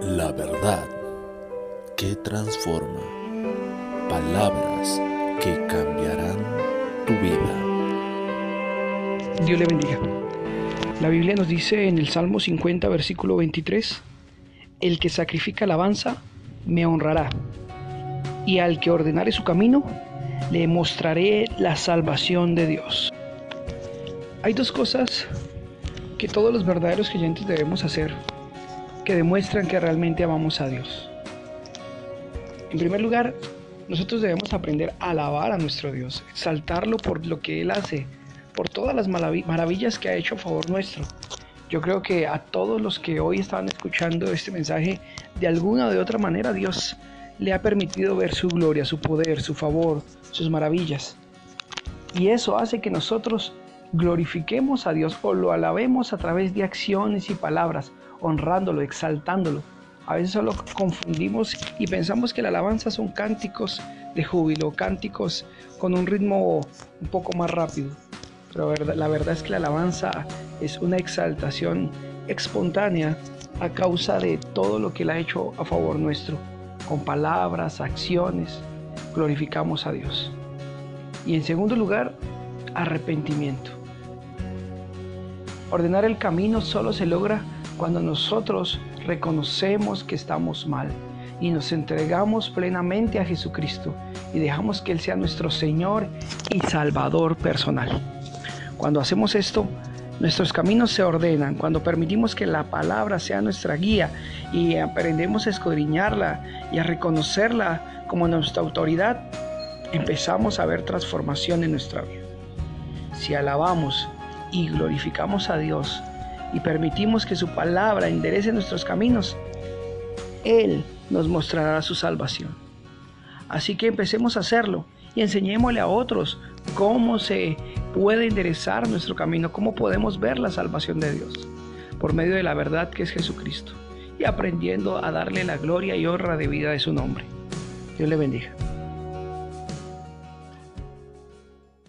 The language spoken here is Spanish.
La verdad que transforma. Palabras que cambiarán tu vida. Dios le bendiga. La Biblia nos dice en el Salmo 50, versículo 23, El que sacrifica alabanza me honrará, y al que ordenare su camino, le mostraré la salvación de Dios. Hay dos cosas que todos los verdaderos creyentes debemos hacer que demuestran que realmente amamos a Dios. En primer lugar, nosotros debemos aprender a alabar a nuestro Dios, exaltarlo por lo que Él hace, por todas las maravillas que ha hecho a favor nuestro. Yo creo que a todos los que hoy estaban escuchando este mensaje, de alguna o de otra manera Dios le ha permitido ver su gloria, su poder, su favor, sus maravillas. Y eso hace que nosotros glorifiquemos a Dios o lo alabemos a través de acciones y palabras, honrándolo, exaltándolo. A veces solo confundimos y pensamos que la alabanza son cánticos de júbilo, cánticos con un ritmo un poco más rápido. Pero la verdad es que la alabanza es una exaltación espontánea a causa de todo lo que Él ha hecho a favor nuestro. Con palabras, acciones, glorificamos a Dios. Y en segundo lugar, arrepentimiento. Ordenar el camino solo se logra cuando nosotros reconocemos que estamos mal y nos entregamos plenamente a Jesucristo y dejamos que Él sea nuestro Señor y Salvador personal. Cuando hacemos esto, nuestros caminos se ordenan, cuando permitimos que la palabra sea nuestra guía y aprendemos a escudriñarla y a reconocerla como nuestra autoridad, empezamos a ver transformación en nuestra vida. Si alabamos y glorificamos a Dios, y permitimos que su palabra enderece nuestros caminos, Él nos mostrará su salvación. Así que empecemos a hacerlo y enseñémosle a otros cómo se puede enderezar nuestro camino, cómo podemos ver la salvación de Dios por medio de la verdad que es Jesucristo y aprendiendo a darle la gloria y honra de vida de su nombre. Dios le bendiga.